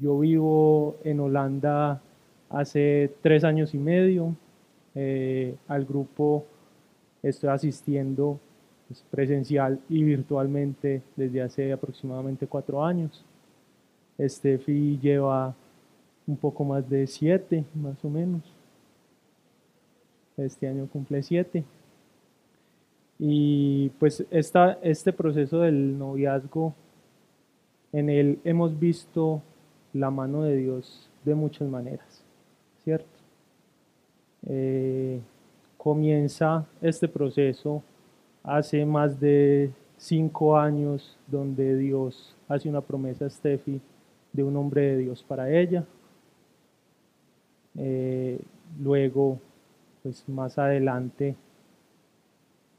Yo vivo en Holanda hace tres años y medio. Eh, al grupo estoy asistiendo pues, presencial y virtualmente desde hace aproximadamente cuatro años. Steffi lleva un poco más de siete, más o menos. Este año cumple siete. Y pues esta, este proceso del noviazgo, en él hemos visto la mano de Dios de muchas maneras, ¿cierto? Eh, comienza este proceso hace más de cinco años donde Dios hace una promesa a Steffi de un hombre de Dios para ella. Eh, luego, pues más adelante,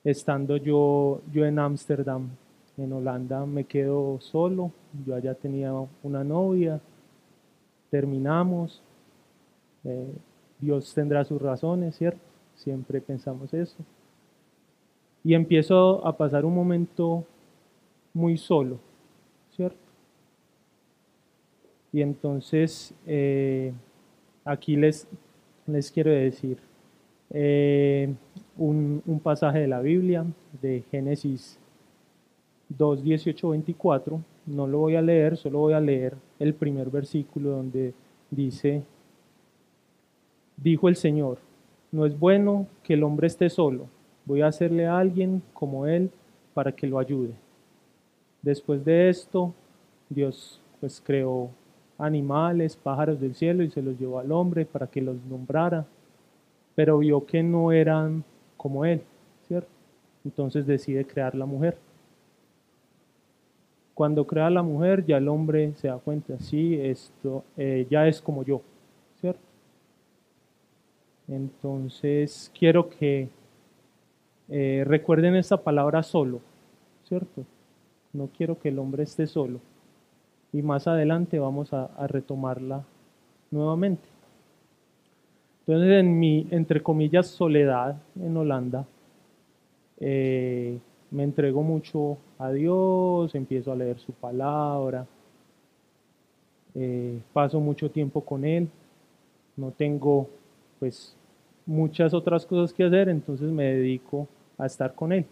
estando yo, yo en Ámsterdam, en Holanda, me quedo solo. Yo allá tenía una novia, terminamos. Eh, Dios tendrá sus razones, ¿cierto? Siempre pensamos eso. Y empiezo a pasar un momento muy solo, ¿cierto? Y entonces eh, aquí les, les quiero decir eh, un, un, pasaje de la Biblia, de Génesis 2, 18, 24. No lo voy a leer, solo voy a leer el primer versículo donde dice, dijo el Señor, no es bueno que el hombre esté solo, voy a hacerle a alguien como él para que lo ayude. Después de esto, Dios pues creó animales, pájaros del cielo y se los llevó al hombre para que los nombrara, pero vio que no eran como él, ¿cierto? Entonces decide crear la mujer. Cuando crea la mujer, ya el hombre se da cuenta, sí, esto eh, ya es como yo, ¿cierto? Entonces, quiero que eh, recuerden esta palabra solo, ¿cierto? No quiero que el hombre esté solo. Y más adelante vamos a, retomarla nuevamente. Entonces, en mi, entre comillas, soledad en Holanda, eh, me entrego mucho a Dios, empiezo a leer su palabra, eh, paso mucho tiempo con Él, no tengo pues muchas otras cosas que hacer, entonces me dedico a estar con Él.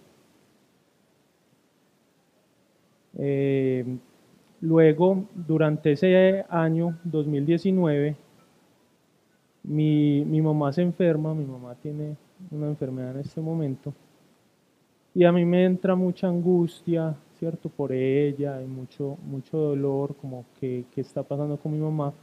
Eh, luego, durante ese año 2019, mi, mi mamá se enferma, mi mamá tiene una enfermedad en este momento, y a mí me entra mucha angustia, ¿cierto? Por ella, hay mucho, mucho dolor, como que, que está pasando con mi mamá.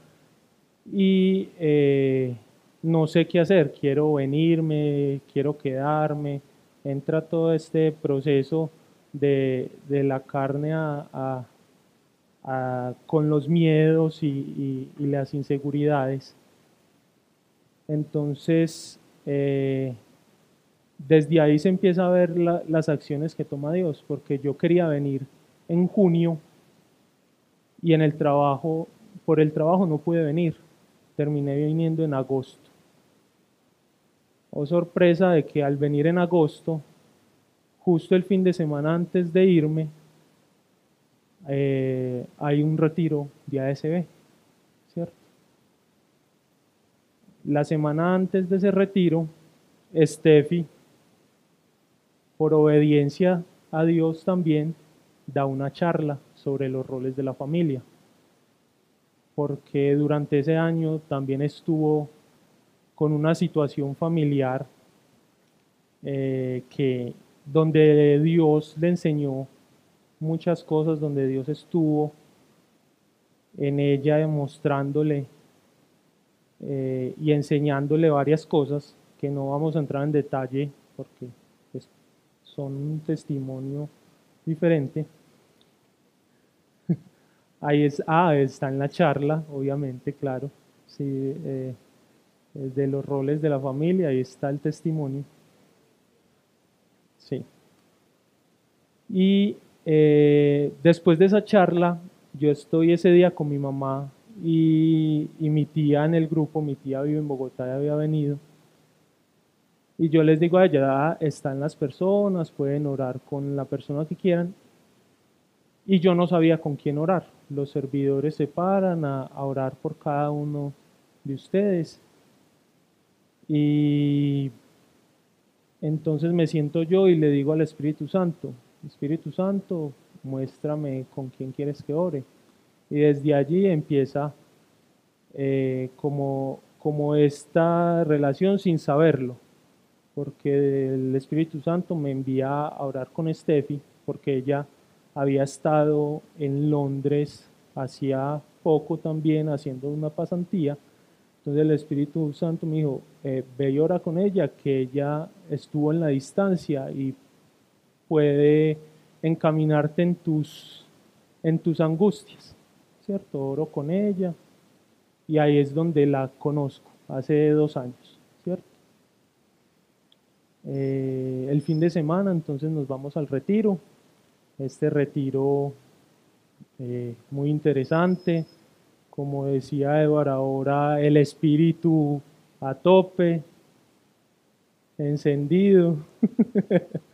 Y eh, no sé qué hacer, quiero venirme, quiero quedarme, entra todo este proceso de, la carne con los miedos y, las inseguridades. Entonces, eh, desde ahí se empieza a ver las acciones que toma Dios, porque yo quería venir en junio y en el trabajo, por el trabajo no pude venir, terminé viniendo en agosto. Oh sorpresa de que al venir en agosto, justo el fin de semana antes de irme, eh, hay un retiro de ASB, ¿cierto? La semana antes de ese retiro, Steffi, por obediencia a Dios también, da una charla sobre los roles de la familia, porque durante ese año también estuvo con una situación familiar eh, que donde Dios le enseñó muchas cosas, donde Dios estuvo en ella demostrándole eh, y enseñándole varias cosas que no vamos a entrar en detalle porque son un testimonio diferente. Ahí es, ah, está en la charla, obviamente, claro. Sí, eh, de los roles de la familia, ahí está el testimonio. Sí. Y eh, después de esa charla, yo estoy ese día con mi mamá y, mi tía en el grupo, mi tía vive en Bogotá, ya había venido. Y yo les digo a ella, ah, están las personas, pueden orar con la persona que quieran. Y yo no sabía con quién orar. los servidores se paran a, orar por cada uno de ustedes. Y entonces me siento yo y le digo al Espíritu Santo, Espíritu Santo, muéstrame con quién quieres que ore. Y desde allí empieza eh, como, como esta relación sin saberlo, porque el Espíritu Santo me envía a orar con Steffi, porque ella había estado en Londres hacía poco también haciendo una pasantía. Entonces el Espíritu Santo me dijo, eh, ve y ora con ella, que ella estuvo en la distancia y puede encaminarte en tus, en tus angustias, ¿cierto? Oro con ella y ahí es donde la conozco, hace dos años. Eh, el fin de semana entonces nos vamos al retiro, este retiro eh, muy interesante, como decía Edward, ahora el espíritu a tope, encendido.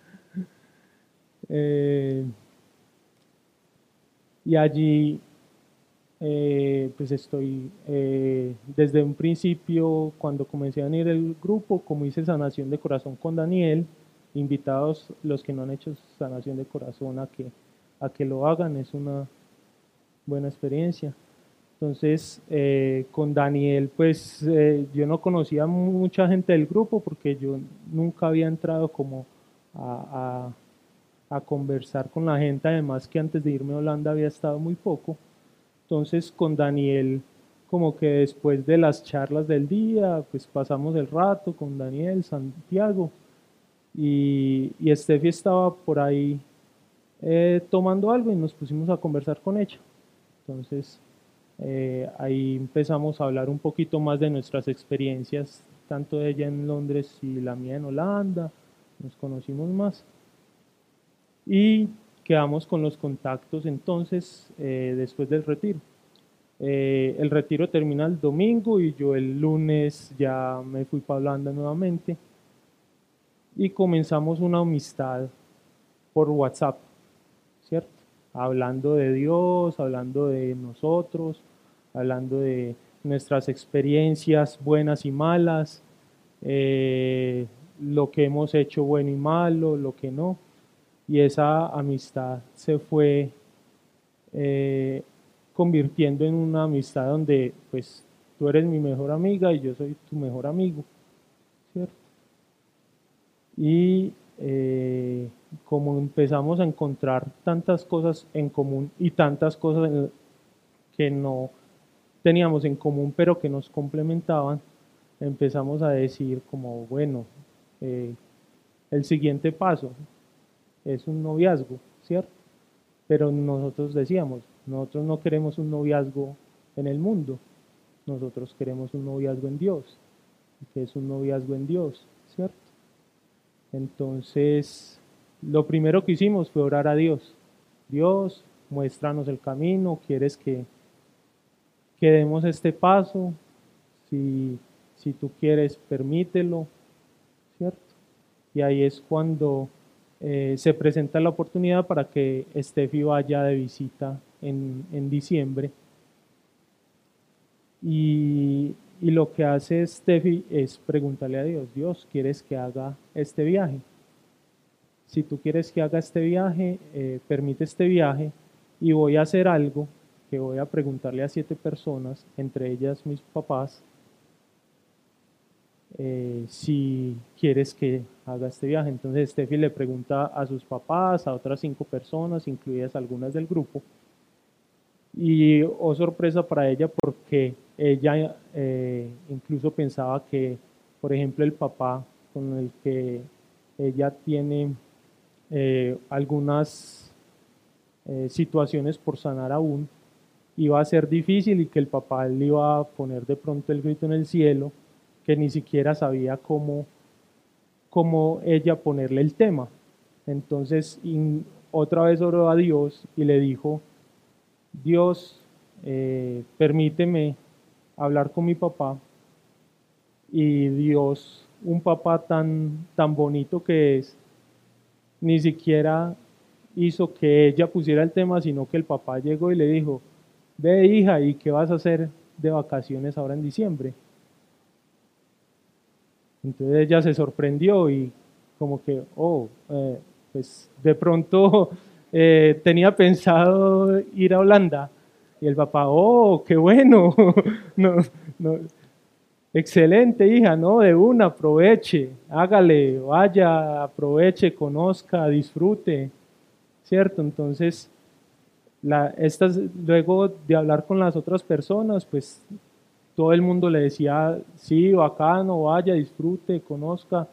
Eh, y allí eh, pues estoy eh, desde un principio cuando comencé a venir el grupo como hice sanación de corazón con Daniel invitados los que no han hecho sanación de corazón a que a que lo hagan es una buena experiencia entonces con Daniel pues yo no conocía mucha gente del grupo porque yo nunca había entrado como a conversar con la gente, además que antes de irme a Holanda había estado muy poco. Entonces con Daniel, como que después de las charlas del día, pues pasamos el rato con Daniel, Santiago, y, y Steffi estaba por ahí eh, tomando algo y nos pusimos a conversar con ella. Entonces eh, ahí empezamos a hablar un poquito más de nuestras experiencias, tanto de ella en Londres y la mía en Holanda, nos conocimos más y quedamos con los contactos entonces eh, después del retiro. Eh, el retiro termina el domingo y yo el lunes ya me fui para Holanda nuevamente y comenzamos una amistad por WhatsApp, ¿cierto? Hablando de Dios, hablando de nosotros, hablando de nuestras experiencias buenas y malas, eh, lo que hemos hecho bueno y malo, lo que no y esa amistad se fue eh, convirtiendo en una amistad donde pues tú eres mi mejor amiga y yo soy tu mejor amigo, ¿cierto? Y eh, como empezamos a encontrar tantas cosas en común y tantas cosas que no teníamos en común pero que nos complementaban, empezamos a decir como, bueno, eh, el siguiente paso, es un noviazgo, ¿cierto? Pero nosotros decíamos, nosotros no queremos un noviazgo en el mundo, nosotros queremos un noviazgo en Dios, que es un noviazgo en Dios, ¿cierto? Entonces, lo primero que hicimos fue orar a Dios. Dios, muéstranos el camino, quieres que, que demos este paso, si, si tú quieres, permítelo, ¿cierto? Y ahí es cuando eh, se presenta la oportunidad para que Steffi vaya de visita en, en diciembre. Y, y, lo que hace Steffi es preguntarle a Dios, Dios, ¿quieres que haga este viaje? Si tú quieres que haga este viaje, eh, permite este viaje y voy a hacer algo que voy a preguntarle a siete personas, entre ellas mis papás, eh, si quieres que haga este viaje. Entonces Steffi le pregunta a sus papás, a otras cinco personas, incluidas algunas del grupo. Y oh sorpresa para ella porque ella eh, incluso pensaba que, por ejemplo, el papá con el que ella tiene eh, algunas situaciones por sanar aún, iba a ser difícil y que el papá le iba a poner de pronto el grito en el cielo que ni siquiera sabía cómo, cómo ella ponerle el tema. Entonces otra vez oró a Dios y le dijo, Dios, eh, permíteme hablar con mi papá. Y Dios, un papá tan, tan bonito que es, ni siquiera hizo que ella pusiera el tema, sino que el papá llegó y le dijo, ve hija, ¿y qué vas a hacer de vacaciones ahora en diciembre? Entonces ella se sorprendió y como que, oh, eh, pues de pronto eh, tenía pensado ir a Holanda. Y el papá, oh, qué bueno, no, no, excelente hija, no, de una, aproveche, hágale, vaya, aproveche, conozca, disfrute, ¿cierto? Entonces, la, estas, luego de hablar con las otras personas, pues todo el mundo le decía, sí, bacano, vaya, disfrute, conozca.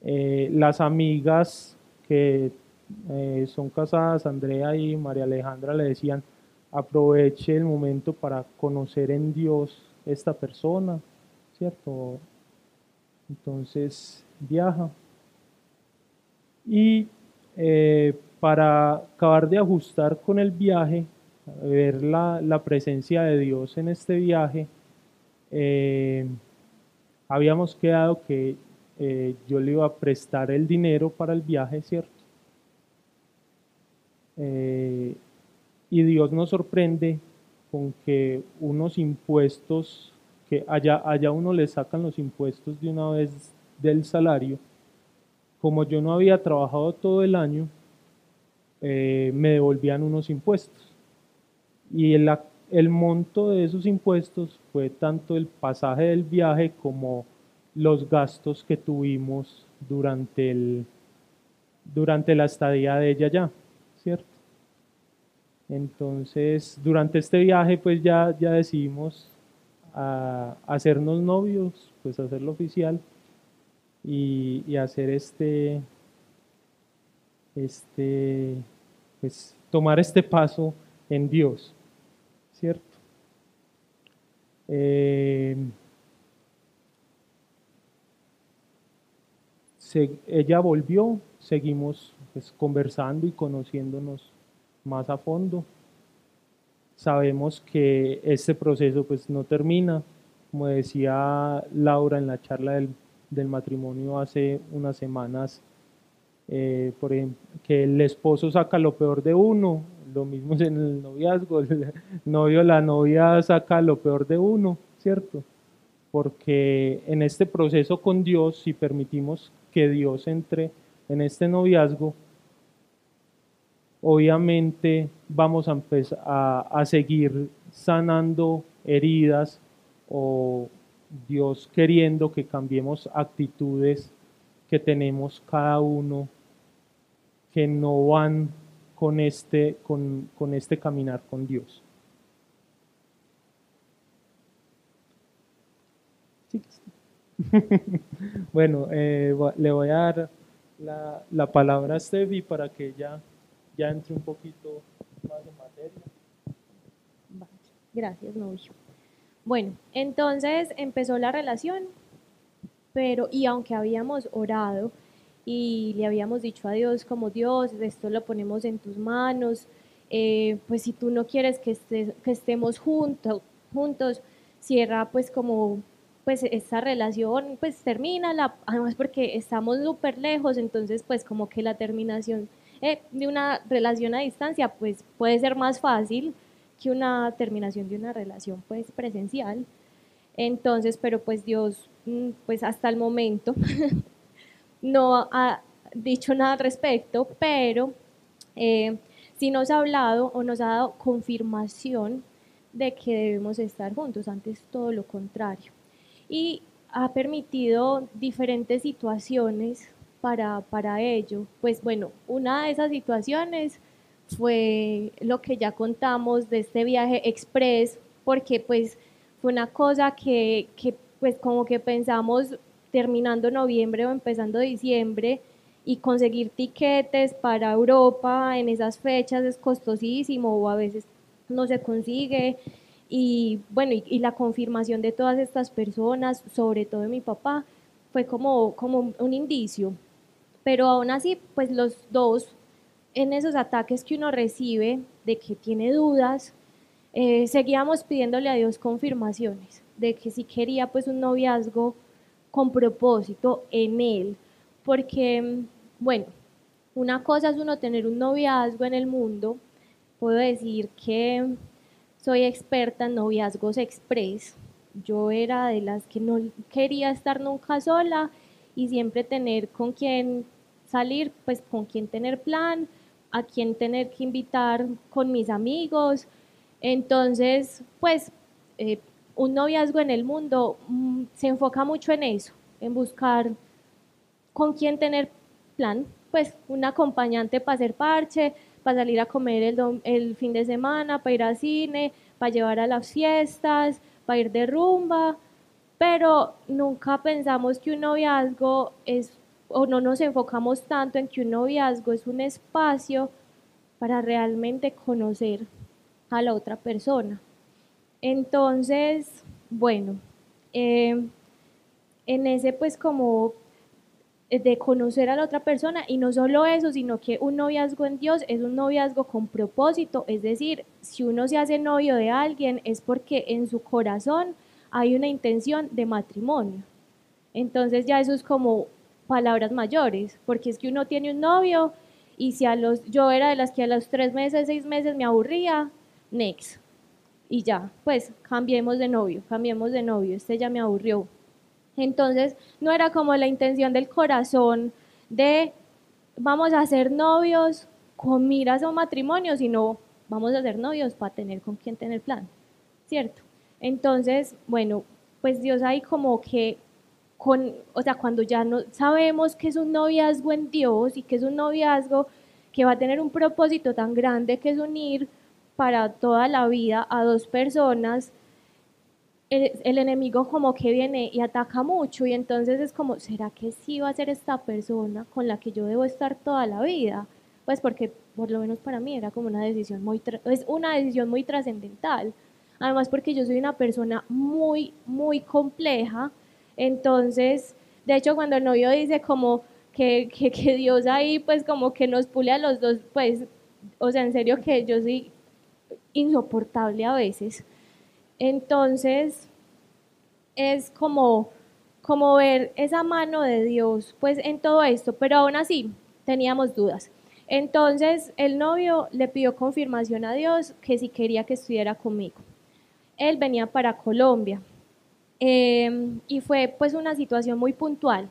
Eh, las amigas que eh, son casadas, Andrea y María Alejandra, le decían, aproveche el momento para conocer en Dios esta persona, ¿cierto? Entonces viaja. Y eh, para acabar de ajustar con el viaje, ver la, la presencia de Dios en este viaje, eh, habíamos quedado que eh, yo le iba a prestar el dinero para el viaje, ¿cierto? Eh, y Dios nos sorprende con que unos impuestos, que allá, allá uno le sacan los impuestos de una vez del salario, como yo no había trabajado todo el año, me devolvían unos impuestos. Y el, el monto de esos impuestos fue tanto el pasaje del viaje como los gastos que tuvimos durante, el, durante la estadía de ella ya, ¿cierto? Entonces, durante este viaje, pues ya, ya decidimos a, hacernos novios, pues hacerlo oficial y, y hacer este, este, pues tomar este paso en Dios. ¿Cierto? Eh, ella volvió, seguimos pues, conversando y conociéndonos más a fondo. Sabemos que este proceso pues no termina, como decía Laura en la charla del, del matrimonio hace unas semanas, eh, por ejemplo, que el esposo saca lo peor de uno, lo mismo es en el noviazgo, el novio, la novia saca lo peor de uno, ¿cierto? Porque en este proceso con Dios, si permitimos que Dios entre en este noviazgo, obviamente vamos a empezar a, a seguir sanando heridas o Dios queriendo que cambiemos actitudes que tenemos cada uno que no van con este, con, con este caminar con Dios. bueno, eh, le voy a dar la, la, palabra a Steffi para que ella ya entre un poquito más en materia. Gracias, novio. Bueno, entonces empezó la relación, pero y aunque habíamos orado, y le habíamos dicho a Dios como Dios, esto lo ponemos en tus manos, eh, pues si tú no quieres que, estés, que estemos juntos, juntos, cierra pues como pues esta relación pues termina, además porque estamos súper lejos, entonces pues como que la terminación eh, de una relación a distancia pues puede ser más fácil que una terminación de una relación pues presencial. Entonces, pero pues Dios, mm, pues hasta el momento no ha dicho nada al respecto, pero eh, sí nos ha hablado o nos ha dado confirmación de que debemos estar juntos, antes todo lo contrario. Y ha permitido diferentes situaciones para, para ello. Pues bueno, una de esas situaciones fue lo que ya contamos de este viaje express, porque pues fue una cosa que, que pues como que pensamos terminando noviembre o empezando diciembre y conseguir tiquetes para Europa en esas fechas es costosísimo o a veces no se consigue. Y bueno, y, la confirmación de todas estas personas, sobre todo de mi papá, fue como, como un indicio. Pero aún así, pues los dos, en esos ataques que uno recibe de que tiene dudas, eh, seguíamos pidiéndole a Dios confirmaciones de que si quería pues un noviazgo con propósito en él, porque, bueno, una cosa es uno tener un noviazgo en el mundo, puedo decir que soy experta en noviazgos express. Yo era de las que no quería estar nunca sola y siempre tener con quién salir, pues con quién tener plan, a quién tener que invitar con mis amigos. Entonces, pues eh, un noviazgo en el mundo mm, se enfoca mucho en eso, en buscar con quién tener plan, pues un acompañante para hacer parche, para salir a comer el, el fin de semana, para ir al cine, para llevar a las fiestas, para ir de rumba, pero nunca pensamos que un noviazgo es, o no nos enfocamos tanto en que un noviazgo es un espacio para realmente conocer a la otra persona. Entonces, bueno, eh, en ese pues como de conocer a la otra persona y no solo eso, sino que un noviazgo en Dios es un noviazgo con propósito, es decir, si uno se hace novio de alguien es porque en su corazón hay una intención de matrimonio. Entonces ya eso es como palabras mayores, porque es que uno tiene un novio y si a los, yo era de las que a los tres meses, seis meses me aburría, next. Y ya, pues cambiemos de novio, cambiemos de novio, este ya me aburrió, entonces, no era como la intención del corazón de vamos a ser novios con miras a un matrimonio, sino vamos a ser novios para tener con quién tener plan, ¿cierto? Entonces, bueno, pues Dios ahí como que con, o sea, cuando ya no sabemos que es un noviazgo en Dios y que es un noviazgo que va a tener un propósito tan grande que es unir para toda la vida a dos personas, el, enemigo como que viene y ataca mucho y entonces es como, ¿será que sí va a ser esta persona con la que yo debo estar toda la vida? Pues porque por lo menos para mí era como una decisión muy, es una decisión muy trascendental. Además porque yo soy una persona muy, muy compleja. Entonces, de hecho cuando el novio dice como que, que, que Dios ahí pues como que nos pule a los dos, pues, o sea, en serio que yo soy insoportable a veces. Entonces, es como, como ver esa mano de Dios pues en todo esto, pero aún así teníamos dudas. Entonces el novio le pidió confirmación a Dios que si quería que estuviera conmigo. Él venía para Colombia em, y fue pues una situación muy puntual.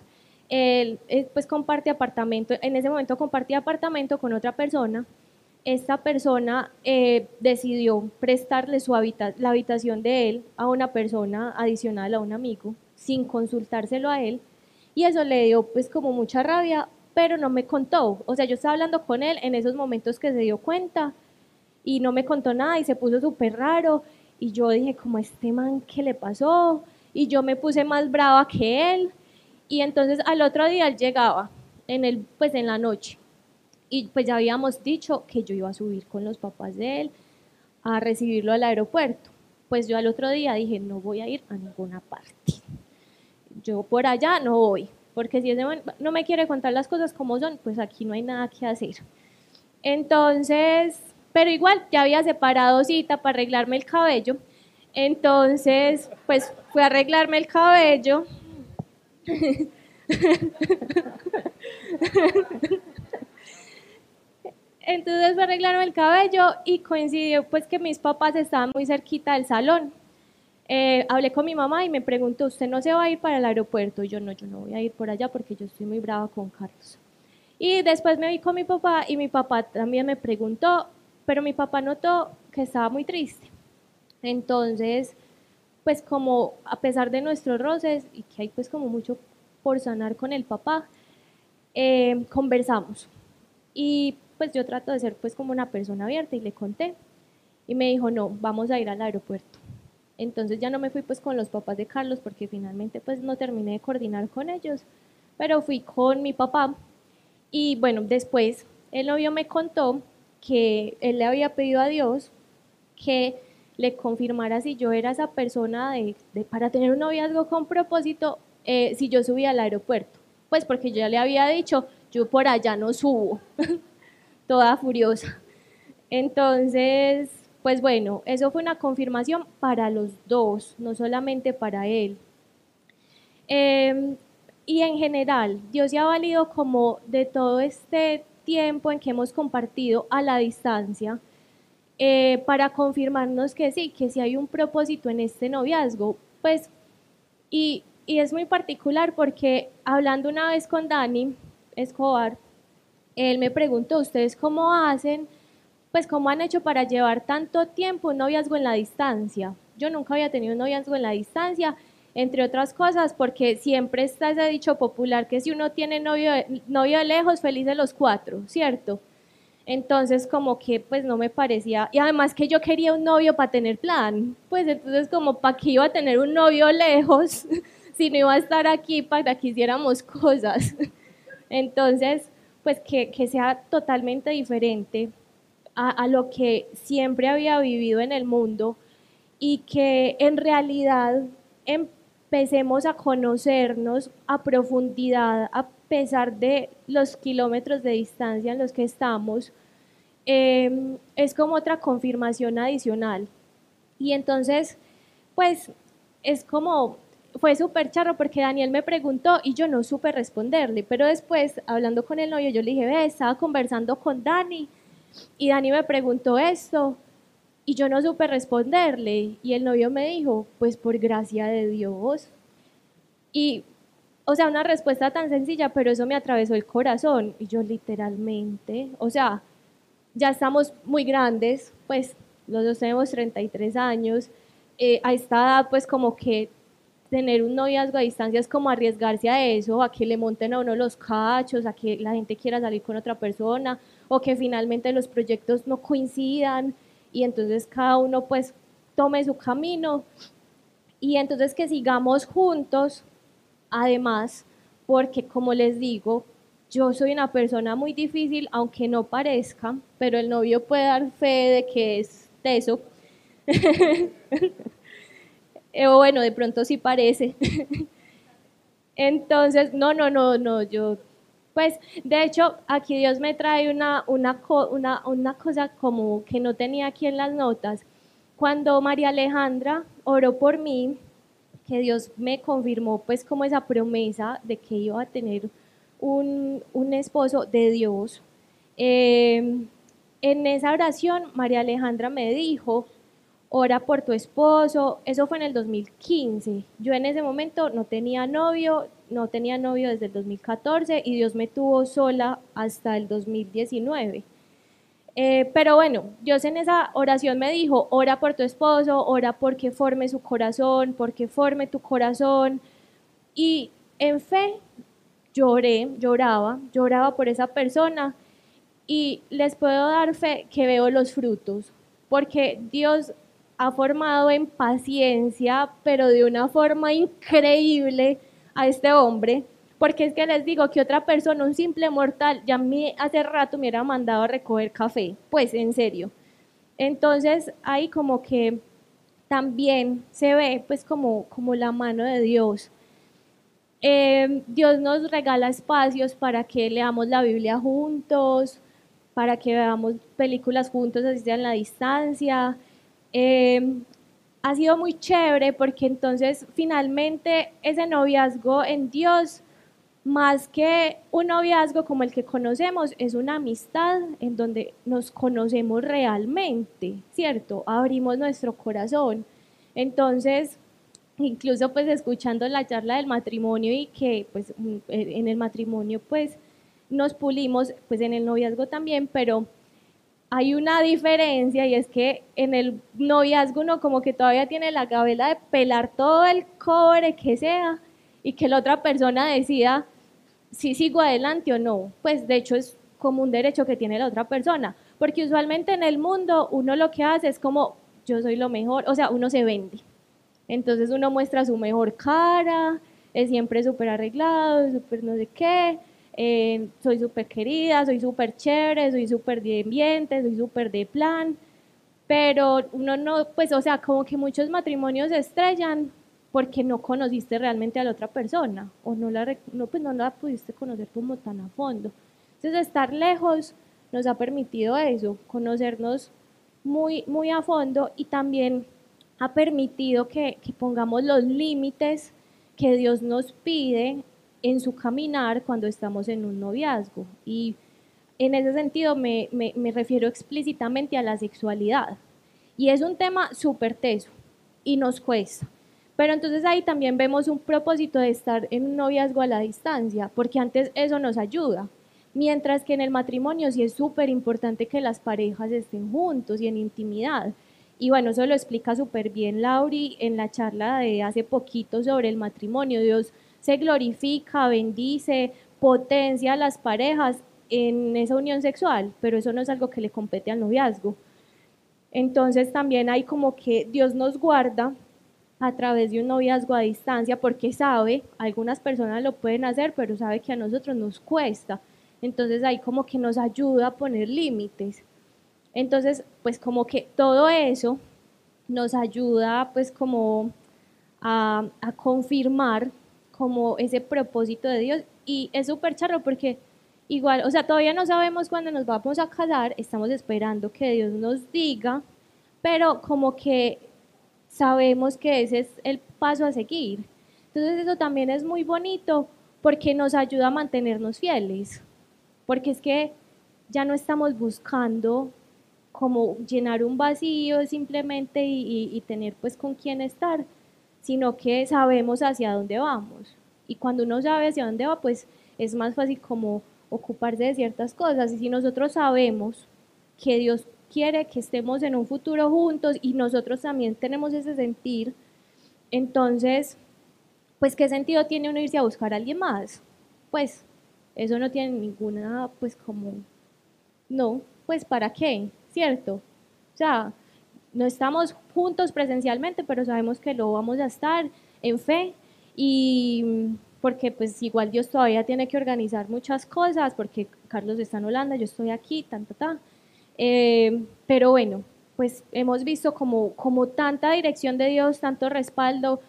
Él pues comparte apartamento, en ese momento compartía apartamento con otra persona esta persona eh, decidió prestarle su la habitación de él a una persona adicional, a un amigo, sin consultárselo a él, y eso le dio pues como mucha rabia, pero no me contó. O sea, yo estaba hablando con él en esos momentos que se dio cuenta y no me contó nada y se puso súper raro y yo dije como este man, ¿qué le pasó? Y yo me puse más brava que él y entonces al otro día él llegaba en el, pues en la noche y pues ya habíamos dicho que yo iba a subir con los papás de él a recibirlo al aeropuerto. Pues yo al otro día dije, no voy a ir a ninguna parte. Yo por allá no voy, porque si ese no me quiere contar las cosas como son, pues aquí no hay nada que hacer. Entonces, pero igual ya había separado cita para arreglarme el cabello. Entonces, pues fui a arreglarme el cabello. Entonces fue a arreglarme el cabello y coincidió pues que mis papás estaban muy cerquita del salón. Eh, hablé con mi mamá y me preguntó, ¿usted no se va a ir para el aeropuerto? Y yo no, yo no voy a ir por allá porque yo estoy muy brava con Carlos. Y después me vi con mi papá y mi papá también me preguntó, pero mi papá notó que estaba muy triste. Entonces, pues como a pesar de nuestros roces y que hay pues como mucho por sanar con el papá, eh, conversamos. Y pues yo trato de ser pues como una persona abierta y le conté. Y me dijo, no, vamos a ir al aeropuerto. Entonces ya no me fui pues con los papás de Carlos porque finalmente pues no terminé de coordinar con ellos, pero fui con mi papá. Y bueno, después el novio me contó que él le había pedido a Dios que le confirmara si yo era esa persona de, para tener un noviazgo con propósito, eh, si yo subía al aeropuerto. Pues porque yo ya le había dicho, yo por allá no subo. toda furiosa. Entonces, pues bueno, eso fue una confirmación para los dos, no solamente para él. Em, y en general, Dios ya ha valido como de todo este tiempo en que hemos compartido a la distancia, eh, para confirmarnos que sí, que sí hay un propósito en este noviazgo. Pues, y, y es muy particular porque hablando una vez con Dani Escobar, él me preguntó, ¿ustedes cómo hacen? Pues cómo han hecho para llevar tanto tiempo un noviazgo en la distancia. Yo nunca había tenido un noviazgo en la distancia, entre otras cosas, porque siempre está ese dicho popular que si uno tiene novio, novio de lejos, feliz de los cuatro, ¿cierto? Entonces como que pues no me parecía, y además que yo quería un novio para tener plan, pues entonces como para qué iba a tener un novio lejos si no iba a estar aquí para que hiciéramos cosas. Entonces, pues que, sea totalmente diferente a, lo que siempre había vivido en el mundo y que en realidad empecemos a conocernos a profundidad a pesar de los kilómetros de distancia en los que estamos, em, es como otra confirmación adicional. Y entonces, pues es como, fue súper charro porque Daniel me preguntó y yo no supe responderle, pero después, hablando con el novio, yo le dije, ve, estaba conversando con Dani y Dani me preguntó esto y yo no supe responderle y el novio me dijo, pues por gracia de Dios. Y o sea, una respuesta tan sencilla, pero eso me atravesó el corazón. Y yo literalmente, o sea, ya estamos muy grandes, pues los dos tenemos 33 años. Eh, a esta edad, pues como que tener un noviazgo a distancia es como arriesgarse a eso, a que le monten a uno los cachos, a que la gente quiera salir con otra persona, o que finalmente los proyectos no coincidan y entonces cada uno pues tome su camino y entonces que sigamos juntos Además, porque como les digo, yo soy una persona muy difícil, aunque no parezca, pero el novio puede dar fe de que es teso. Eh, bueno, de pronto sí parece. Entonces, no, no, no, no, yo, pues, de hecho, aquí Dios me trae una, una, una, cosa como que no tenía aquí en las notas. Cuando María Alejandra oró por mí, que Dios me confirmó pues como esa promesa de que iba a tener un, esposo de Dios. Em, en esa oración María Alejandra me dijo, ora por tu esposo, eso fue en el 2015. Yo en ese momento no tenía novio, no tenía novio desde el 2014 y Dios me tuvo sola hasta el 2019. Eh, pero bueno, Dios en esa oración me dijo, ora por tu esposo, ora porque forme su corazón, porque forme tu corazón. Y en fe lloré, lloraba, lloraba por esa persona y les puedo dar fe que veo los frutos, porque Dios ha formado en paciencia, pero de una forma increíble a este hombre porque es que les digo que otra persona, un simple mortal, ya me hace rato me hubiera mandado a recoger café, pues en serio. Entonces ahí como que también se ve pues como, como la mano de Dios. Eh, Dios nos regala espacios para que leamos la Biblia juntos, para que veamos películas juntos, así sea en la distancia. Eh, ha sido muy chévere porque entonces finalmente ese noviazgo en Dios más que un noviazgo como el que conocemos, es una amistad en donde nos conocemos realmente, ¿cierto? Abrimos nuestro corazón. Entonces, incluso pues escuchando la charla del matrimonio y que pues mm, en el matrimonio pues nos pulimos, pues en el noviazgo también, pero hay una diferencia y es que en el noviazgo uno como que todavía tiene la gabela de pelar todo el cobre que sea y que la otra persona decida si sigo adelante o no. Pues de hecho es como un derecho que tiene la otra persona, porque usualmente en el mundo uno lo que hace es como yo soy lo mejor, o sea, uno se vende. Entonces uno muestra su mejor cara, es siempre súper arreglado, súper no sé qué, eh, soy súper querida, soy súper chévere, soy súper de ambiente, soy súper de plan, pero uno no, pues o sea, como que muchos matrimonios se estrellan porque no conociste realmente a la otra persona o no la, no, pues no la pudiste conocer como tan a fondo. Entonces estar lejos nos ha permitido eso, conocernos muy, muy a fondo y también ha permitido que, que pongamos los límites que Dios nos pide en su caminar cuando estamos en un noviazgo. Y en ese sentido me, me, refiero explícitamente a la sexualidad. Y es un tema súper teso y nos cuesta. Pero entonces ahí también vemos un propósito de estar en un noviazgo a la distancia, porque antes eso nos ayuda. Mientras que en el matrimonio sí es súper importante que las parejas estén juntos y en intimidad. Y bueno, eso lo explica súper bien Lauri en la charla de hace poquito sobre el matrimonio. Dios se glorifica, bendice, potencia a las parejas en esa unión sexual, pero eso no es algo que le compete al noviazgo. Entonces también hay como que Dios nos guarda a través de un noviazgo a distancia porque sabe, algunas personas lo pueden hacer, pero sabe que a nosotros nos cuesta. Entonces ahí como que nos ayuda a poner límites. Entonces, pues como que todo eso nos ayuda pues como a, a confirmar como ese propósito de Dios y es súper charro porque igual, o sea, todavía no sabemos cuándo nos vamos a casar, estamos esperando que Dios nos diga, pero como que sabemos que ese es el paso a seguir. Entonces eso también es muy bonito porque nos ayuda a mantenernos fieles, porque es que ya no estamos buscando como llenar un vacío simplemente y, y, tener pues con quién estar, sino que sabemos hacia dónde vamos. Y cuando uno sabe hacia dónde va, pues es más fácil como ocuparse de ciertas cosas. Y si nosotros sabemos que Dios quiere que estemos en un futuro juntos y nosotros también tenemos ese sentir, entonces, pues qué sentido tiene uno irse a buscar a alguien más? Pues eso no tiene ninguna, pues como, no, pues para qué, ¿cierto? O sea, no estamos juntos presencialmente, pero sabemos que lo vamos a estar en fe y porque pues igual Dios todavía tiene que organizar muchas cosas, porque Carlos está en Holanda, yo estoy aquí, tan, ta, eh, pero bueno, pues hemos visto como, como tanta dirección de Dios, tanto respaldo,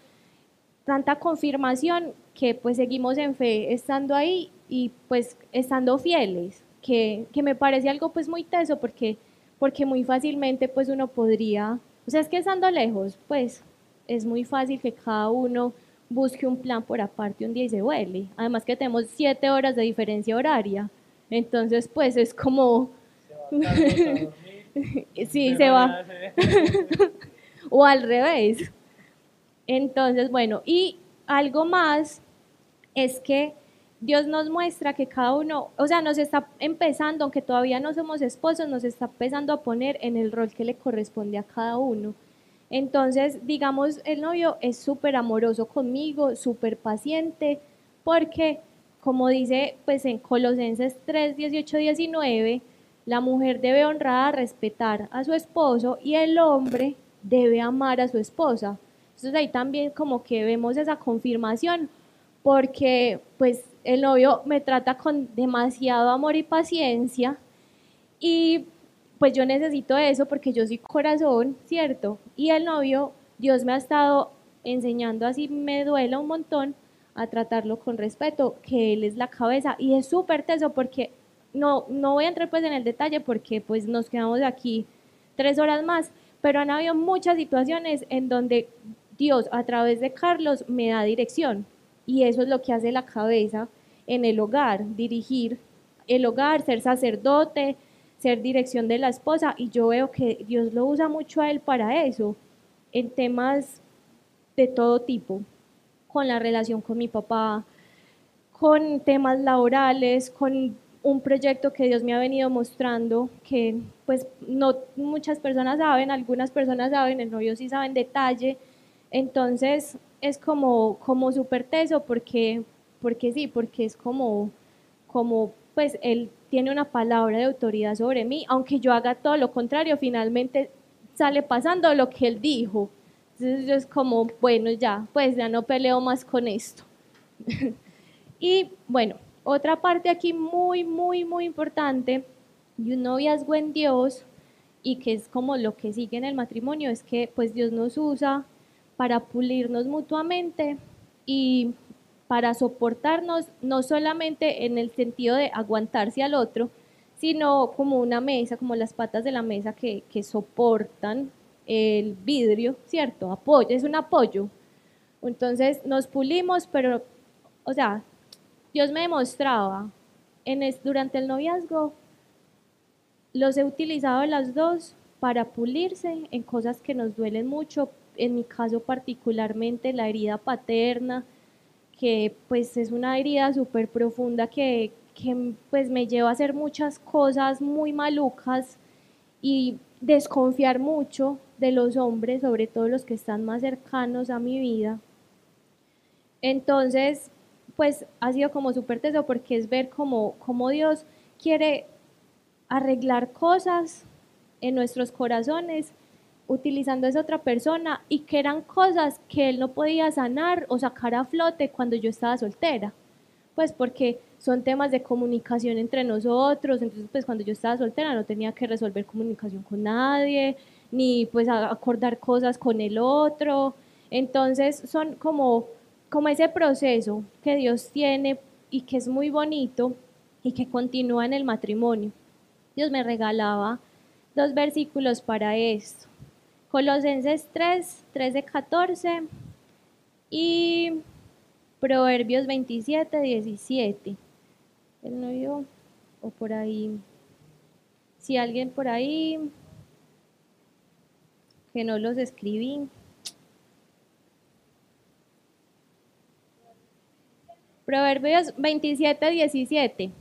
tanta confirmación, que pues seguimos en fe estando ahí y pues estando fieles, que, que me parece algo pues muy teso porque, porque muy fácilmente pues uno podría, o sea, es que estando lejos, pues es muy fácil que cada uno busque un plan por aparte un día y se vuele. Además que tenemos siete horas de diferencia horaria, entonces pues es como sí, se va. o al revés. Entonces, bueno, y algo más es que Dios nos muestra que cada uno, o sea, nos está empezando, aunque todavía no somos esposos, nos está empezando a poner en el rol que le corresponde a cada uno. Entonces, digamos, el novio es súper amoroso conmigo, súper paciente, porque, como dice pues en Colosenses 3, 18, 19, la mujer debe honrar, respetar a su esposo y el hombre debe amar a su esposa. Entonces ahí también como que vemos esa confirmación porque pues el novio me trata con demasiado amor y paciencia y pues yo necesito eso porque yo soy corazón, ¿cierto? Y el novio, Dios me ha estado enseñando así, me duela un montón a tratarlo con respeto, que él es la cabeza y es súper teso porque no, no voy a entrar pues en el detalle porque pues nos quedamos aquí tres horas más, pero han habido muchas situaciones en donde Dios a través de Carlos me da dirección y eso es lo que hace la cabeza en el hogar, dirigir el hogar, ser sacerdote, ser dirección de la esposa. Y yo veo que Dios lo usa mucho a él para eso, en temas de todo tipo, con la relación con mi papá, con temas laborales, con un proyecto que Dios me ha venido mostrando, que pues no muchas personas saben, algunas personas saben, el novio sí sabe en detalle, entonces es como, como súper teso porque, porque sí, porque es como, como pues él tiene una palabra de autoridad sobre mí, aunque yo haga todo lo contrario, finalmente sale pasando lo que él dijo. Entonces es como, bueno, ya, pues ya no peleo más con esto. y bueno, otra parte aquí muy, muy, muy importante y un noviazgo en Dios y que es como lo que sigue en el matrimonio es que pues Dios nos usa para pulirnos mutuamente y para soportarnos no solamente en el sentido de aguantarse al otro, sino como una mesa, como las patas de la mesa que, que soportan el vidrio, ¿cierto? Apoyo, es un apoyo. Entonces nos pulimos, pero, o sea, Dios me demostraba en durante el noviazgo los he utilizado las dos para pulirse en cosas que nos duelen mucho, en mi caso particularmente la herida paterna, que pues es una herida súper profunda que, que pues me lleva a hacer muchas cosas muy malucas y desconfiar mucho de los hombres, sobre todo los que están más cercanos a mi vida. Entonces, pues ha sido como súper teso porque es ver cómo, cómo Dios quiere arreglar cosas en nuestros corazones utilizando esa otra persona y que eran cosas que él no podía sanar o sacar a flote cuando yo estaba soltera. Pues porque son temas de comunicación entre nosotros, entonces pues cuando yo estaba soltera no tenía que resolver comunicación con nadie, ni pues acordar cosas con el otro. Entonces son como, como ese proceso que Dios tiene y que es muy bonito y que continúa en el matrimonio. Dios me regalaba dos versículos para esto. Colosenses 3, 13, 14 y Proverbios 27, 17. El novio o por ahí. Si alguien por ahí que no los escribí. Proverbios 27, 17.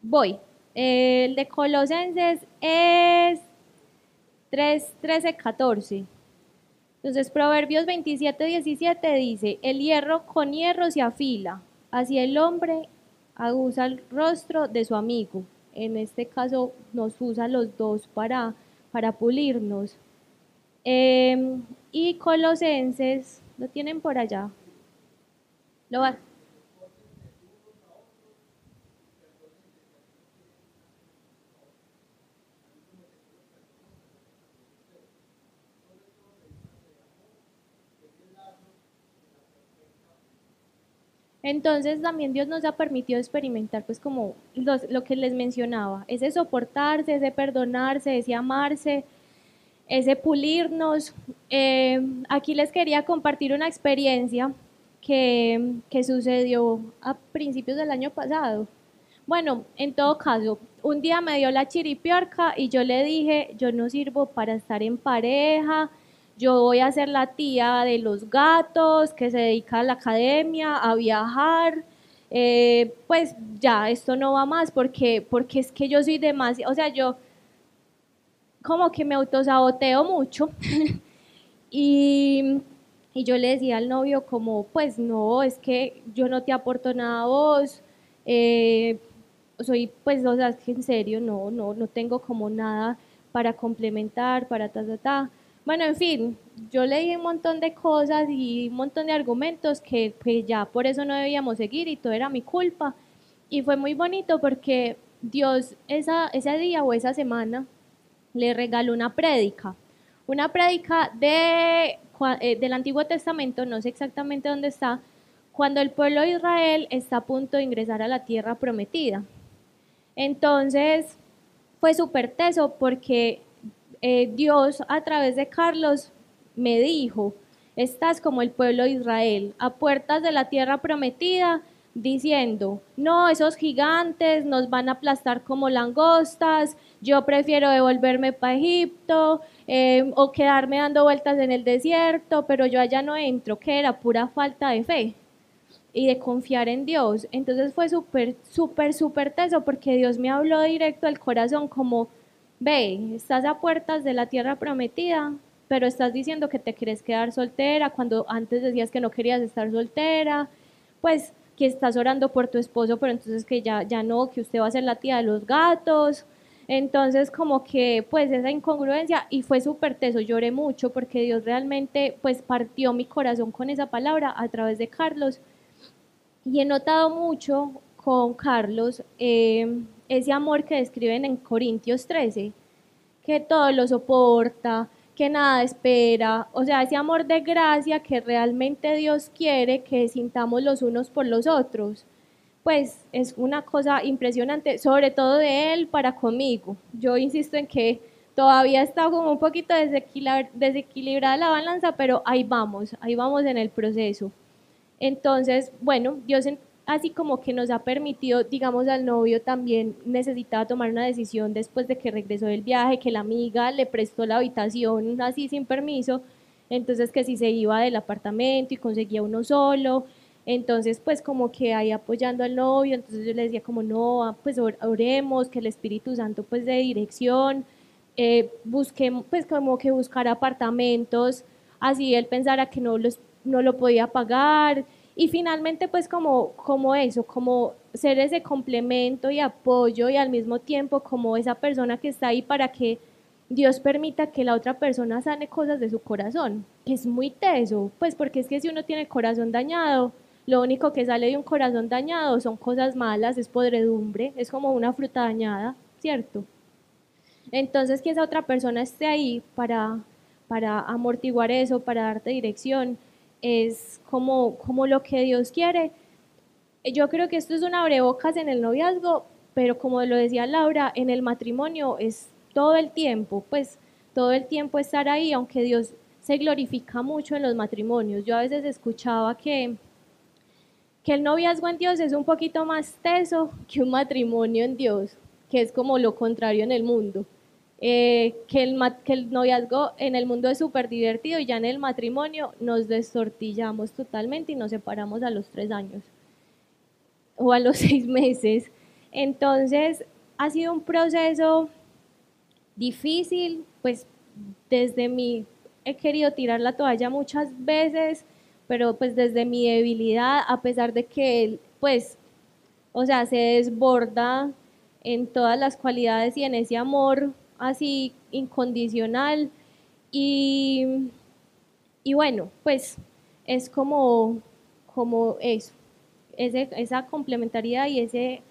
Voy. El de Colosenses es 3, 13, 14. Entonces, Proverbios 27, 17 dice, el hierro con hierro se afila, así el hombre aguza el rostro de su amigo. En este caso nos usa los dos para, para pulirnos. Em, y Colosenses, ¿lo tienen por allá? Lo va. Entonces también Dios nos ha permitido experimentar pues como lo que les mencionaba, ese soportarse, ese perdonarse, ese amarse, ese pulirnos. Eh, aquí les quería compartir una experiencia que, que sucedió a principios del año pasado. Bueno, en todo caso, un día me dio la chiripiorca y yo le dije, yo no sirvo para estar en pareja, yo voy a ser la tía de los gatos que se dedica a la academia, a viajar. Eh, pues ya, esto no va más porque, porque es que yo soy demasiado, o sea, yo como que me autosaboteo mucho. y, y, yo le decía al novio como, pues no, es que yo no te aporto nada a vos. Eh, soy, pues, o sea, en serio, no, no, no tengo como nada para complementar, para ta, ta, ta. Bueno, en fin, yo leí un montón de cosas y un montón de argumentos que, ya por eso no debíamos seguir y todo era mi culpa. Y fue muy bonito porque Dios esa, ese día o esa semana le regaló una prédica. Una prédica de, eh, del Antiguo Testamento, no sé exactamente dónde está, cuando el pueblo de Israel está a punto de ingresar a la tierra prometida. Entonces fue súper teso porque eh, Dios a través de Carlos me dijo, estás como el pueblo de Israel, a puertas de la tierra prometida, diciendo, no, esos gigantes nos van a aplastar como langostas, yo prefiero devolverme para Egipto em, o quedarme dando vueltas en el desierto, pero yo allá no entro, que era pura falta de fe y de confiar en Dios. Entonces fue súper, súper, súper teso porque Dios me habló directo al corazón como ve, estás a puertas de la tierra prometida, pero estás diciendo que te quieres quedar soltera cuando antes decías que no querías estar soltera, pues que estás orando por tu esposo, pero entonces que ya, ya no, que usted va a ser la tía de los gatos. Entonces como que pues esa incongruencia y fue súper teso, lloré mucho porque Dios realmente pues partió mi corazón con esa palabra a través de Carlos y he notado mucho con Carlos eh, ese amor que describen en Corintios 13, que todo lo soporta, que nada espera, o sea, ese amor de gracia que realmente Dios quiere que sintamos los unos por los otros. Pues es una cosa impresionante, sobre todo de él para conmigo. Yo insisto en que todavía está como un poquito desequilibrada la balanza, pero ahí vamos, ahí vamos en el proceso. Entonces, bueno, Dios así como que nos ha permitido, digamos, al novio también necesitaba tomar una decisión después de que regresó del viaje, que la amiga le prestó la habitación así sin permiso, entonces que si se iba del apartamento y conseguía uno solo, entonces pues como que ahí apoyando al novio, entonces yo le decía como no, ah, pues oremos, que el Espíritu Santo pues de dirección, eh, busquemos pues como que buscar apartamentos, así él pensara que no, los, no lo podía pagar, y finalmente, pues como, como eso, como ser ese complemento y apoyo y al mismo tiempo como esa persona que está ahí para que Dios permita que la otra persona sane cosas de su corazón, que es muy teso, pues porque es que si uno tiene el corazón dañado, lo único que sale de un corazón dañado son cosas malas, es podredumbre, es como una fruta dañada, ¿cierto? Entonces que esa otra persona esté ahí para, para amortiguar eso, para darte dirección, es como, como lo que Dios quiere. Yo creo que esto es un abrebocas en el noviazgo, pero como lo decía Laura, en el matrimonio es todo el tiempo, pues todo el tiempo estar ahí, aunque Dios se glorifica mucho en los matrimonios. Yo a veces escuchaba que, que el noviazgo en Dios es un poquito más teso que un matrimonio en Dios, que es como lo contrario en el mundo. Eh, que, el, noviazgo en el mundo es súper divertido y ya en el matrimonio nos destortillamos totalmente y nos separamos a los tres años o a los seis meses. Entonces, ha sido un proceso difícil, pues desde mi, he querido tirar la toalla muchas veces, pero pues desde mi debilidad, a pesar de que pues, o sea, se desborda en todas las cualidades y en ese amor así incondicional y, y bueno, pues es como, como eso, esa complementariedad y ese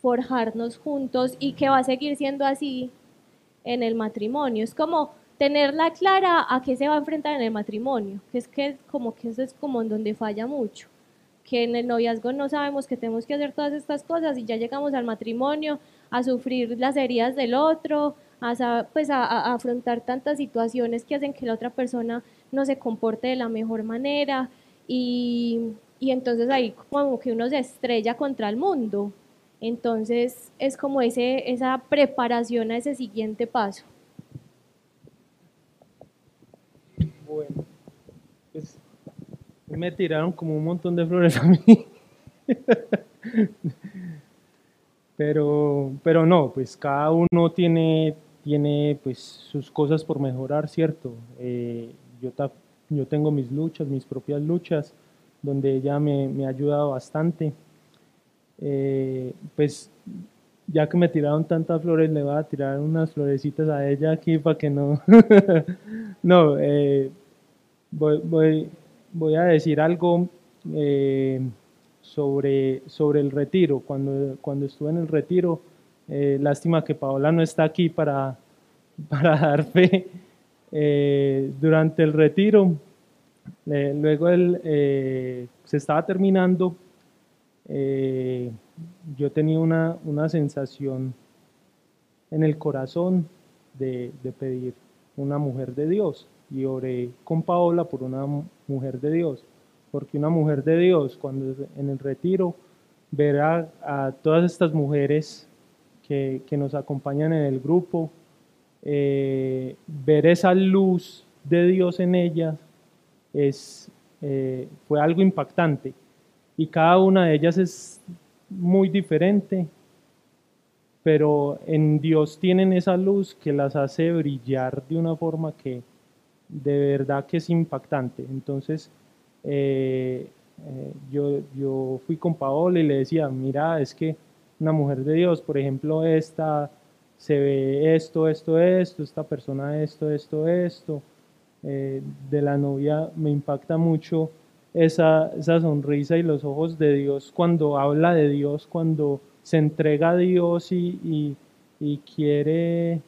forjarnos juntos y que va a seguir siendo así en el matrimonio. Es como tenerla clara a qué se va a enfrentar en el matrimonio, que es que como que eso es como en donde falla mucho, que en el noviazgo no sabemos que tenemos que hacer todas estas cosas y ya llegamos al matrimonio a sufrir las heridas del otro, a, pues a, afrontar tantas situaciones que hacen que la otra persona no se comporte de la mejor manera y, y entonces ahí como que uno se estrella contra el mundo. Entonces es como ese, esa preparación a ese siguiente paso. Bueno, pues me tiraron como un montón de flores a mí. pero, pero no, pues cada uno tiene, tiene pues sus cosas por mejorar, ¿cierto? Eh, yo, yo tengo mis luchas, mis propias luchas, donde ella me, ha ayudado bastante. Eh, pues ya que me tiraron tantas flores, le voy a tirar unas florecitas a ella aquí para que no... no, eh, voy, voy, voy, a decir algo sobre, sobre el retiro. Cuando, cuando estuve en el retiro, eh, lástima que Paola no está aquí para, para dar fe. Eh, durante el retiro, eh, luego él, se estaba terminando, yo tenía una, una, sensación en el corazón de, de pedir una mujer de Dios y oré con Paola por una mujer de Dios porque una mujer de Dios, cuando en el retiro, verá a todas estas mujeres que, nos acompañan en el grupo, eh, ver esa luz de Dios en ellas es, eh, fue algo impactante. Y cada una de ellas es muy diferente, pero en Dios tienen esa luz que las hace brillar de una forma que de verdad que es impactante. Entonces, eh, eh, yo, yo fui con Paola y le decía, mira, es que una mujer de Dios, por ejemplo, esta se ve esto, esto, esto, esta persona esto, esto, esto. Eh, de la novia me impacta mucho esa, esa sonrisa y los ojos de Dios cuando habla de Dios, cuando se entrega a Dios y, y, quiere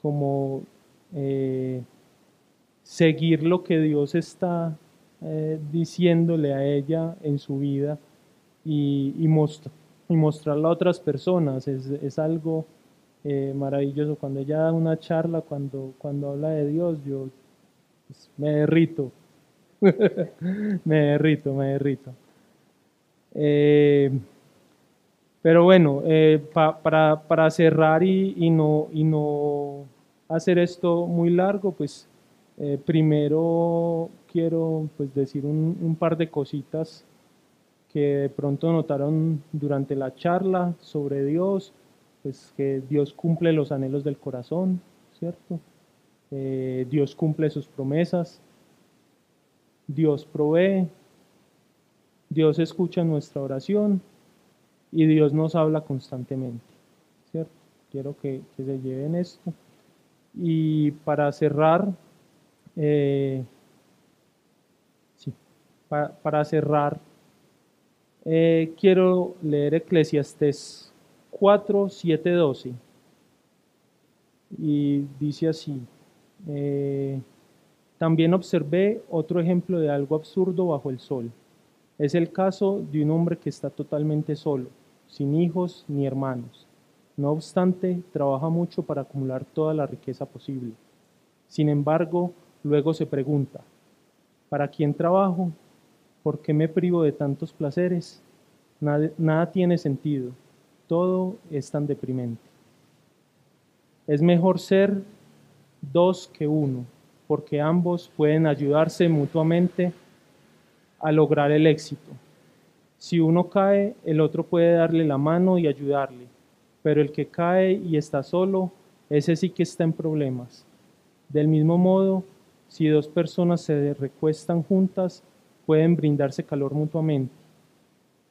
como seguir lo que Dios está eh, diciéndole a ella en su vida y, y, y mostrarla a otras personas. Es, es algo eh, maravilloso. Cuando ella da una charla, cuando, cuando habla de Dios, yo pues, me derrito. me derrito, me derrito. Eh, pero bueno, para, para, cerrar y, y, no, y no hacer esto muy largo, pues primero quiero pues, decir un, par de cositas que de pronto notaron durante la charla sobre Dios, pues que Dios cumple los anhelos del corazón, ¿cierto? Eh, Dios cumple sus promesas, Dios provee, Dios escucha nuestra oración y Dios nos habla constantemente, ¿cierto? Quiero que, que se lleven esto. Y para cerrar, eh, para, cerrar, eh, quiero leer Eclesiastes 4, 7, 12. Y dice así, eh, también observé otro ejemplo de algo absurdo bajo el sol. Es el caso de un hombre que está totalmente solo, sin hijos ni hermanos. No obstante, trabaja mucho para acumular toda la riqueza posible. Sin embargo, luego se pregunta, ¿para quién trabajo? ¿Por qué me privo de tantos placeres? Nada, tiene sentido. Todo es tan deprimente. Es mejor ser dos que uno, porque ambos pueden ayudarse mutuamente a lograr el éxito. Si uno cae, el otro puede darle la mano y ayudarle, pero el que cae y está solo, ese sí que está en problemas. Del mismo modo, si dos personas se recuestan juntas, pueden brindarse calor mutuamente.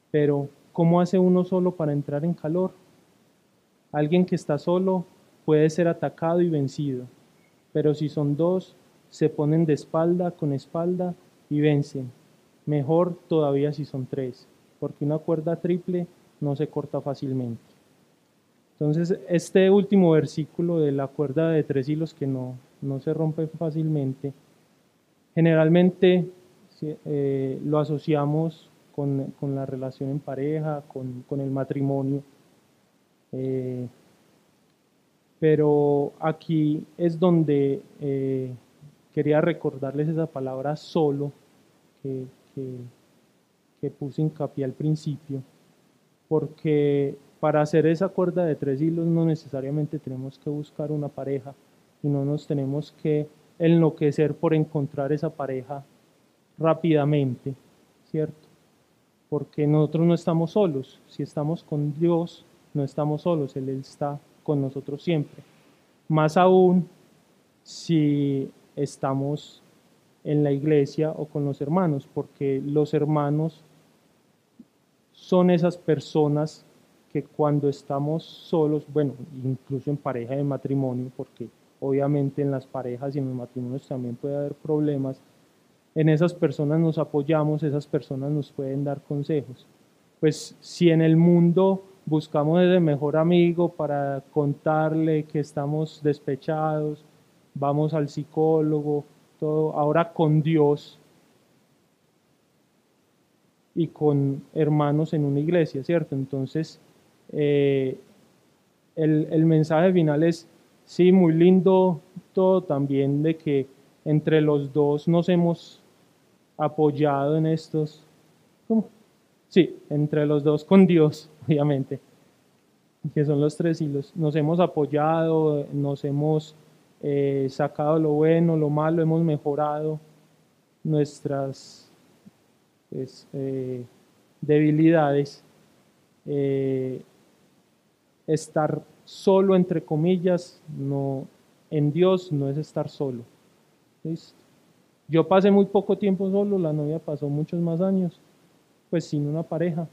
Pero, ¿cómo hace uno solo para entrar en calor? Alguien que está solo puede ser atacado y vencido, pero si son dos, se ponen de espalda con espalda y vencen. Mejor todavía si son tres, porque una cuerda triple no se corta fácilmente. Entonces, este último versículo de la cuerda de tres hilos que no, no se rompe fácilmente, generalmente eh, lo asociamos con, con, la relación en pareja, con, con el matrimonio. Eh, pero aquí es donde eh, quería recordarles esa palabra solo que, que, que puse hincapié al principio, porque para hacer esa cuerda de tres hilos no necesariamente tenemos que buscar una pareja y no nos tenemos que enloquecer por encontrar esa pareja rápidamente, ¿cierto? Porque nosotros no estamos solos, si estamos con Dios, no estamos solos, Él está con nosotros siempre. Más aún si estamos en la iglesia o con los hermanos, porque los hermanos son esas personas que cuando estamos solos, bueno, incluso en pareja de matrimonio, porque obviamente en las parejas y en los matrimonios también puede haber problemas, en esas personas nos apoyamos, esas personas nos pueden dar consejos. Pues si en el mundo buscamos ese mejor amigo para contarle que estamos despechados, vamos al psicólogo, todo, ahora con Dios y con hermanos en una iglesia, ¿cierto? Entonces, eh, el, el mensaje final es, sí, muy lindo todo también de que entre los dos nos hemos apoyado en estos, ¿cómo? Sí, entre los dos con Dios, obviamente, que son los tres hilos. Nos hemos apoyado, nos hemos eh, sacado lo bueno, lo malo, hemos mejorado nuestras pues, eh, debilidades. Eh, estar solo, entre comillas, no, en Dios no es estar solo. Yo pasé muy poco tiempo solo, la novia pasó muchos más años, pues sin una pareja,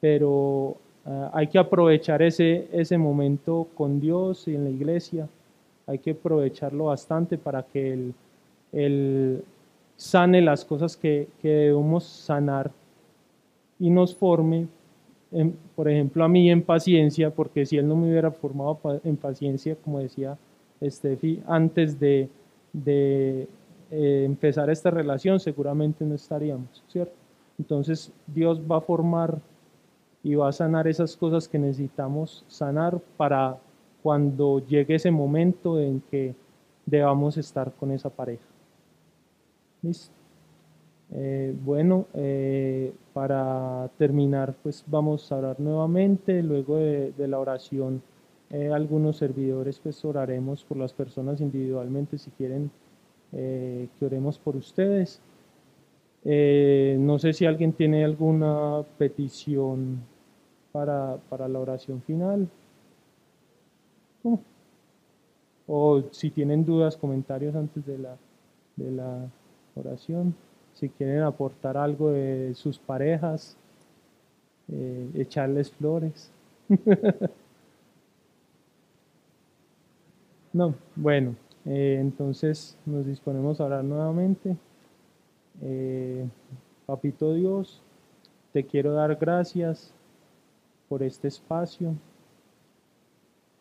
pero uh, hay que aprovechar ese, ese momento con Dios y en la iglesia, hay que aprovecharlo bastante para que Él, él sane las cosas que, que debemos sanar y nos forme por ejemplo, a mí en paciencia, porque si él no me hubiera formado en paciencia, como decía Steffi, antes de, de eh, empezar esta relación, seguramente no estaríamos, ¿cierto? Entonces Dios va a formar y va a sanar esas cosas que necesitamos sanar para cuando llegue ese momento en que debamos estar con esa pareja. ¿Listo? Eh, bueno, eh, para terminar, pues vamos a orar nuevamente. Luego de, la oración, eh, algunos servidores, pues oraremos por las personas individualmente si quieren que oremos por ustedes. no sé si alguien tiene alguna petición para, para la oración final. O si tienen dudas, comentarios antes de la, de la oración si quieren aportar algo de sus parejas, eh, echarles flores. no, bueno, eh, entonces nos disponemos a orar nuevamente. Eh, papito Dios, te quiero dar gracias por este espacio,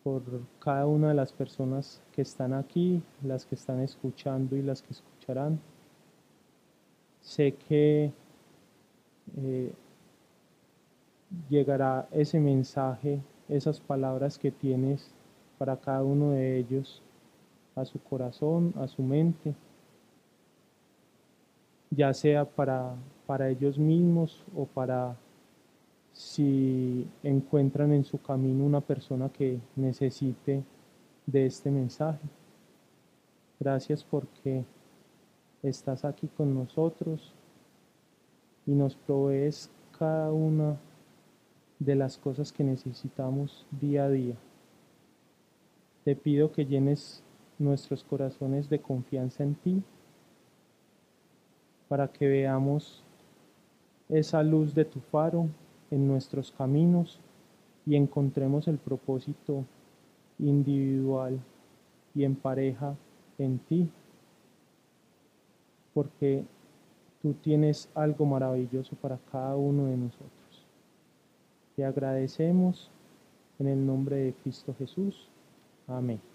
por cada una de las personas que están aquí, las que están escuchando y las que escucharán. Sé que eh, llegará ese mensaje, esas palabras que tienes para cada uno de ellos a su corazón, a su mente, ya sea para, para ellos mismos o para si encuentran en su camino una persona que necesite de este mensaje. Gracias porque estás aquí con nosotros y nos provees cada una de las cosas que necesitamos día a día. Te pido que llenes nuestros corazones de confianza en ti para que veamos esa luz de tu faro en nuestros caminos y encontremos el propósito individual y en pareja en ti porque tú tienes algo maravilloso para cada uno de nosotros. Te agradecemos en el nombre de Cristo Jesús. Amén.